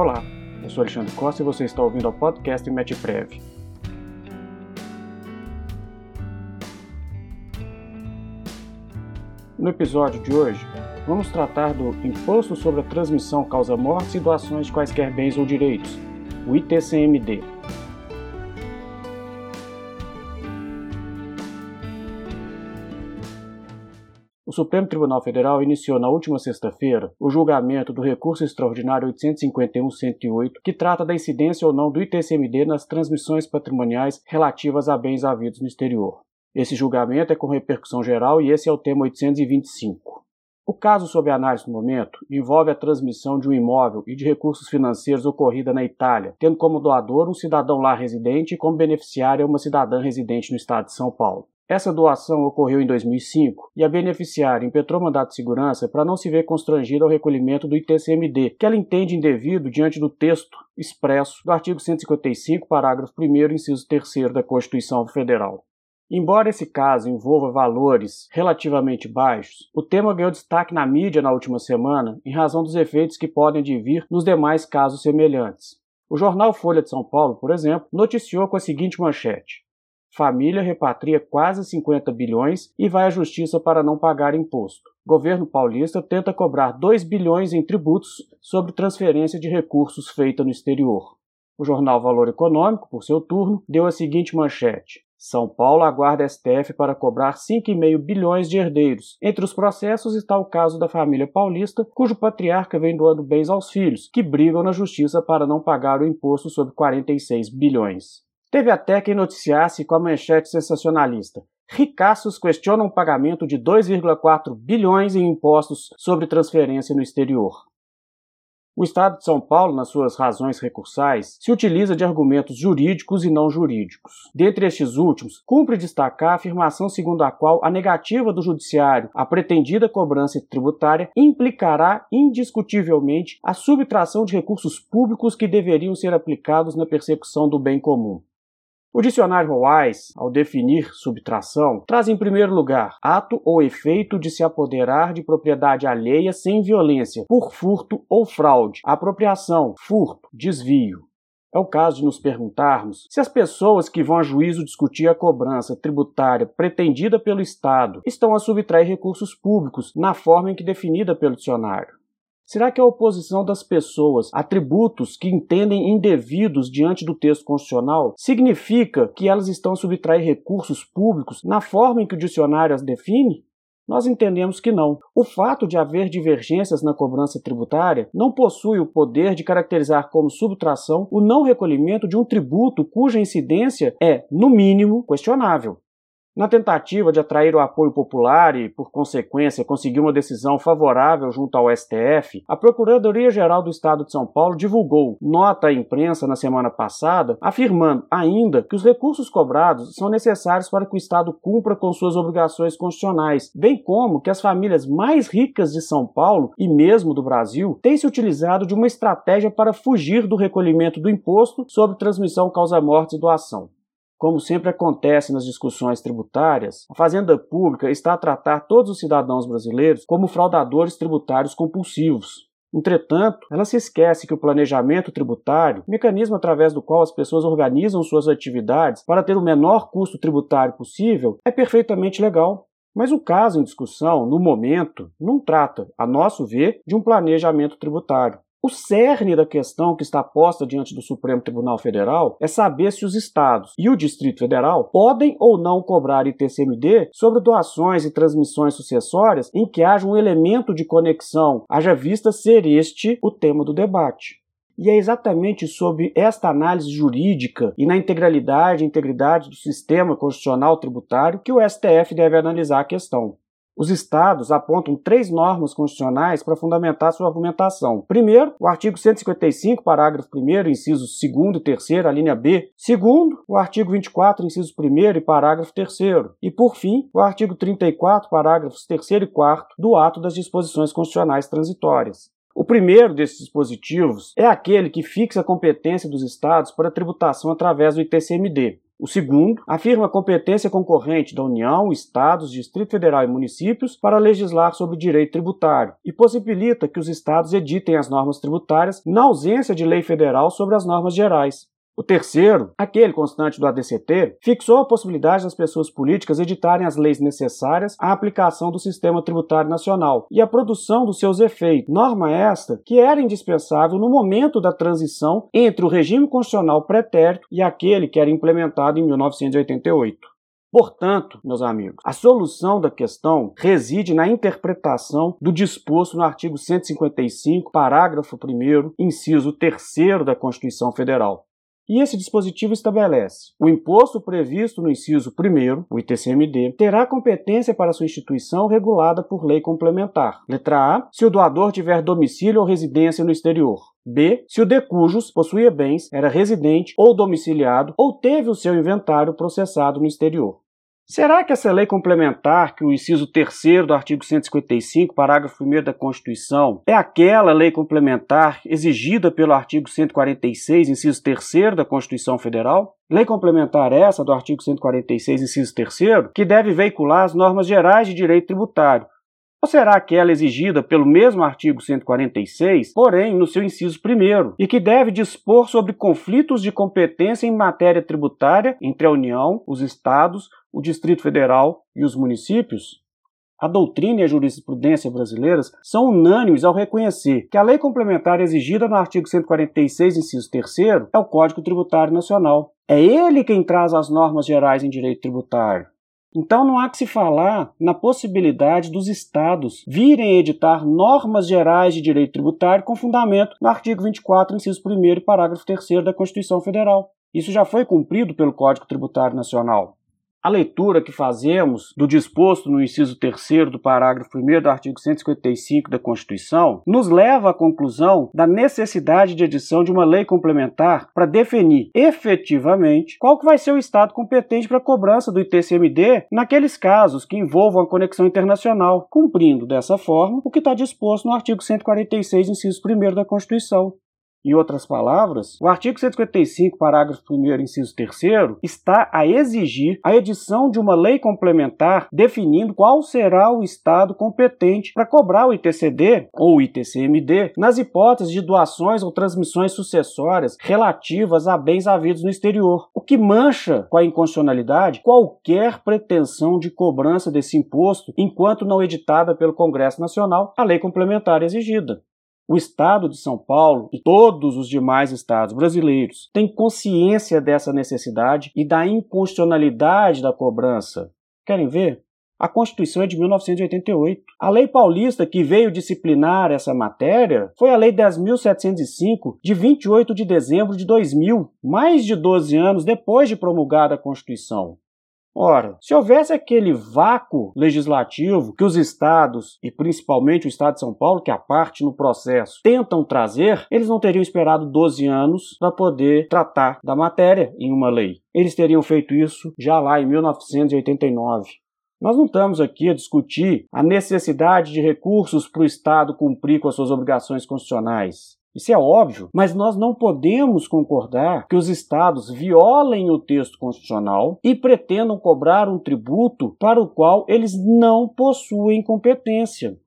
Olá, eu sou Alexandre Costa e você está ouvindo o podcast MetPrev. No episódio de hoje, vamos tratar do Imposto sobre a Transmissão Causa Mortes e Doações de Quaisquer Bens ou Direitos, o ITCMD. O Supremo Tribunal Federal iniciou na última sexta-feira o julgamento do recurso extraordinário 851-108, que trata da incidência ou não do ITCMD nas transmissões patrimoniais relativas a bens havidos no exterior. Esse julgamento é com repercussão geral e esse é o tema 825. O caso sob análise no momento envolve a transmissão de um imóvel e de recursos financeiros ocorrida na Itália, tendo como doador um cidadão lá residente e como beneficiária uma cidadã residente no estado de São Paulo. Essa doação ocorreu em 2005 e a beneficiária impetrou mandato de segurança para não se ver constrangida ao recolhimento do ITCMD, que ela entende indevido diante do texto expresso do artigo 155, parágrafo 1, inciso 3 da Constituição Federal. Embora esse caso envolva valores relativamente baixos, o tema ganhou destaque na mídia na última semana em razão dos efeitos que podem advir nos demais casos semelhantes. O jornal Folha de São Paulo, por exemplo, noticiou com a seguinte manchete: Família repatria quase 50 bilhões e vai à justiça para não pagar imposto. Governo paulista tenta cobrar 2 bilhões em tributos sobre transferência de recursos feita no exterior. O jornal Valor Econômico, por seu turno, deu a seguinte manchete: são Paulo aguarda STF para cobrar 5,5 bilhões de herdeiros. Entre os processos está o caso da família paulista, cujo patriarca vem doando bens aos filhos, que brigam na justiça para não pagar o imposto sobre 46 bilhões. Teve até quem noticiasse com a manchete sensacionalista. Ricaços questionam o pagamento de 2,4 bilhões em impostos sobre transferência no exterior. O Estado de São Paulo, nas suas razões recursais, se utiliza de argumentos jurídicos e não jurídicos. Dentre estes últimos, cumpre destacar a afirmação segundo a qual a negativa do Judiciário à pretendida cobrança tributária implicará indiscutivelmente a subtração de recursos públicos que deveriam ser aplicados na persecução do bem comum. O dicionário Wise, ao definir subtração, traz em primeiro lugar ato ou efeito de se apoderar de propriedade alheia sem violência, por furto ou fraude, apropriação, furto, desvio. É o caso de nos perguntarmos se as pessoas que vão a juízo discutir a cobrança tributária pretendida pelo Estado estão a subtrair recursos públicos na forma em que definida pelo dicionário. Será que a oposição das pessoas a tributos que entendem indevidos diante do texto constitucional significa que elas estão a subtrair recursos públicos na forma em que o dicionário as define? Nós entendemos que não. O fato de haver divergências na cobrança tributária não possui o poder de caracterizar como subtração o não recolhimento de um tributo cuja incidência é, no mínimo, questionável. Na tentativa de atrair o apoio popular e, por consequência, conseguir uma decisão favorável junto ao STF, a Procuradoria-Geral do Estado de São Paulo divulgou nota à imprensa na semana passada, afirmando ainda que os recursos cobrados são necessários para que o Estado cumpra com suas obrigações constitucionais, bem como que as famílias mais ricas de São Paulo e mesmo do Brasil têm se utilizado de uma estratégia para fugir do recolhimento do imposto sobre transmissão causa-mortes e doação. Como sempre acontece nas discussões tributárias, a Fazenda Pública está a tratar todos os cidadãos brasileiros como fraudadores tributários compulsivos. Entretanto, ela se esquece que o planejamento tributário, mecanismo através do qual as pessoas organizam suas atividades para ter o menor custo tributário possível, é perfeitamente legal. Mas o caso em discussão, no momento, não trata, a nosso ver, de um planejamento tributário. O cerne da questão que está posta diante do Supremo Tribunal Federal é saber se os estados e o Distrito Federal podem ou não cobrar ITCMD sobre doações e transmissões sucessórias em que haja um elemento de conexão, haja vista ser este o tema do debate. E é exatamente sobre esta análise jurídica e na integralidade e integridade do sistema constitucional tributário que o STF deve analisar a questão. Os estados apontam três normas constitucionais para fundamentar sua argumentação. Primeiro, o artigo 155, parágrafo 1, incisos 2 e 3, a linha B. Segundo, o artigo 24, incisos 1 e parágrafo 3. E, por fim, o artigo 34, parágrafos 3 e 4 do ato das disposições constitucionais transitórias. O primeiro desses dispositivos é aquele que fixa a competência dos estados para tributação através do ITCMD. O segundo afirma a competência concorrente da União, Estados, Distrito Federal e municípios para legislar sobre direito tributário e possibilita que os estados editem as normas tributárias na ausência de lei federal sobre as normas gerais. O terceiro, aquele constante do ADCT, fixou a possibilidade das pessoas políticas editarem as leis necessárias à aplicação do sistema tributário nacional e à produção dos seus efeitos, norma esta que era indispensável no momento da transição entre o regime constitucional pretérito e aquele que era implementado em 1988. Portanto, meus amigos, a solução da questão reside na interpretação do disposto no artigo 155, parágrafo 1, inciso 3 da Constituição Federal. E esse dispositivo estabelece: o imposto previsto no inciso 1, o ITCMD, terá competência para sua instituição regulada por lei complementar. Letra A, se o doador tiver domicílio ou residência no exterior. B. Se o de cujos possuía bens, era residente ou domiciliado ou teve o seu inventário processado no exterior. Será que essa lei complementar, que o inciso 3 do artigo 155, parágrafo 1 da Constituição, é aquela lei complementar exigida pelo artigo 146, inciso 3 da Constituição Federal? Lei complementar essa do artigo 146, inciso 3 que deve veicular as normas gerais de direito tributário, ou será aquela exigida pelo mesmo artigo 146, porém no seu inciso 1, e que deve dispor sobre conflitos de competência em matéria tributária entre a União, os Estados, o Distrito Federal e os municípios? A doutrina e a jurisprudência brasileiras são unânimes ao reconhecer que a lei complementar exigida no artigo 146, inciso 3, é o Código Tributário Nacional. É ele quem traz as normas gerais em direito tributário. Então não há que se falar na possibilidade dos estados virem editar normas gerais de direito tributário com fundamento no artigo 24, inciso 1 e parágrafo 3 da Constituição Federal. Isso já foi cumprido pelo Código Tributário Nacional. A leitura que fazemos do disposto no inciso 3 do parágrafo 1 do artigo 155 da Constituição nos leva à conclusão da necessidade de edição de uma lei complementar para definir efetivamente qual que vai ser o estado competente para a cobrança do ITCMD naqueles casos que envolvam a conexão internacional, cumprindo dessa forma o que está disposto no artigo 146, inciso 1 da Constituição. Em outras palavras, o artigo 155, parágrafo 1 inciso 3 está a exigir a edição de uma lei complementar definindo qual será o estado competente para cobrar o ITCD ou ITCMD nas hipóteses de doações ou transmissões sucessórias relativas a bens havidos no exterior, o que mancha com a inconstitucionalidade qualquer pretensão de cobrança desse imposto enquanto não editada pelo Congresso Nacional a lei complementar exigida. O Estado de São Paulo e todos os demais estados brasileiros têm consciência dessa necessidade e da inconstitucionalidade da cobrança. Querem ver? A Constituição é de 1988. A lei paulista que veio disciplinar essa matéria foi a Lei 10.705, de 28 de dezembro de 2000, mais de 12 anos depois de promulgada a Constituição. Ora, se houvesse aquele vácuo legislativo que os estados, e principalmente o estado de São Paulo, que é a parte no processo, tentam trazer, eles não teriam esperado 12 anos para poder tratar da matéria em uma lei. Eles teriam feito isso já lá em 1989. Nós não estamos aqui a discutir a necessidade de recursos para o Estado cumprir com as suas obrigações constitucionais. Isso é óbvio, mas nós não podemos concordar que os estados violem o texto constitucional e pretendam cobrar um tributo para o qual eles não possuem competência.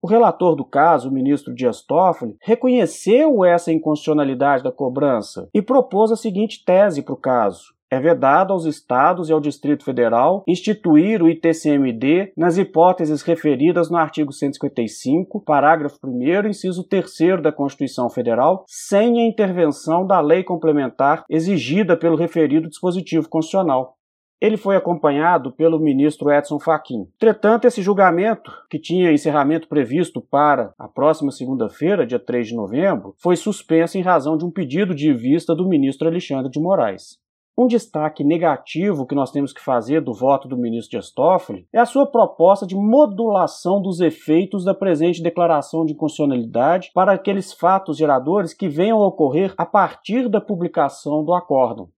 O relator do caso, o ministro Dias Toffoli, reconheceu essa inconstitucionalidade da cobrança e propôs a seguinte tese para o caso. É vedado aos estados e ao Distrito Federal instituir o ITCMD nas hipóteses referidas no artigo 155, parágrafo 1 inciso 3 da Constituição Federal, sem a intervenção da lei complementar exigida pelo referido dispositivo constitucional. Ele foi acompanhado pelo ministro Edson Fachin. Entretanto, esse julgamento, que tinha encerramento previsto para a próxima segunda-feira, dia 3 de novembro, foi suspenso em razão de um pedido de vista do ministro Alexandre de Moraes. Um destaque negativo que nós temos que fazer do voto do ministro Dias Toffoli é a sua proposta de modulação dos efeitos da presente declaração de inconstitucionalidade para aqueles fatos geradores que venham a ocorrer a partir da publicação do acórdão.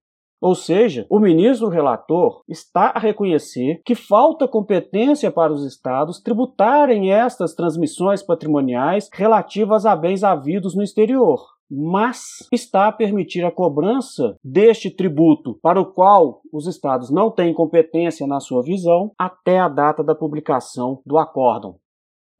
Ou seja, o ministro relator está a reconhecer que falta competência para os estados tributarem estas transmissões patrimoniais relativas a bens havidos no exterior mas está a permitir a cobrança deste tributo para o qual os estados não têm competência na sua visão até a data da publicação do acórdão.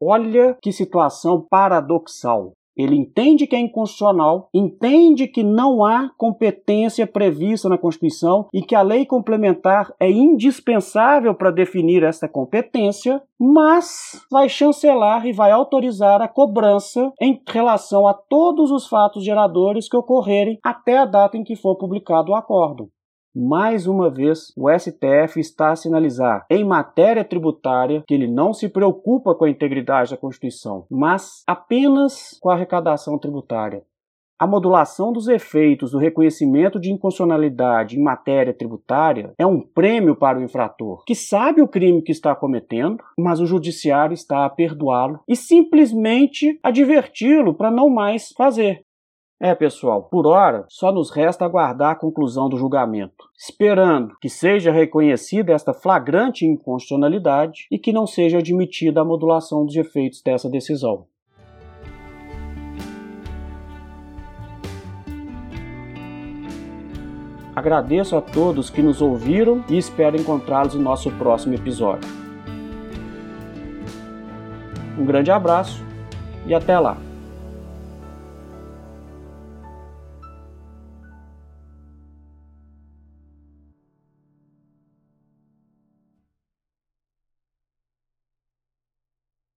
Olha que situação paradoxal. Ele entende que é inconstitucional, entende que não há competência prevista na Constituição e que a lei complementar é indispensável para definir essa competência, mas vai chancelar e vai autorizar a cobrança em relação a todos os fatos geradores que ocorrerem até a data em que for publicado o acordo. Mais uma vez, o STF está a sinalizar, em matéria tributária, que ele não se preocupa com a integridade da Constituição, mas apenas com a arrecadação tributária. A modulação dos efeitos do reconhecimento de inconstitucionalidade em matéria tributária é um prêmio para o infrator, que sabe o crime que está cometendo, mas o judiciário está a perdoá-lo e simplesmente adverti-lo para não mais fazer. É, pessoal, por hora só nos resta aguardar a conclusão do julgamento, esperando que seja reconhecida esta flagrante inconstitucionalidade e que não seja admitida a modulação dos efeitos dessa decisão. Agradeço a todos que nos ouviram e espero encontrá-los em nosso próximo episódio. Um grande abraço e até lá!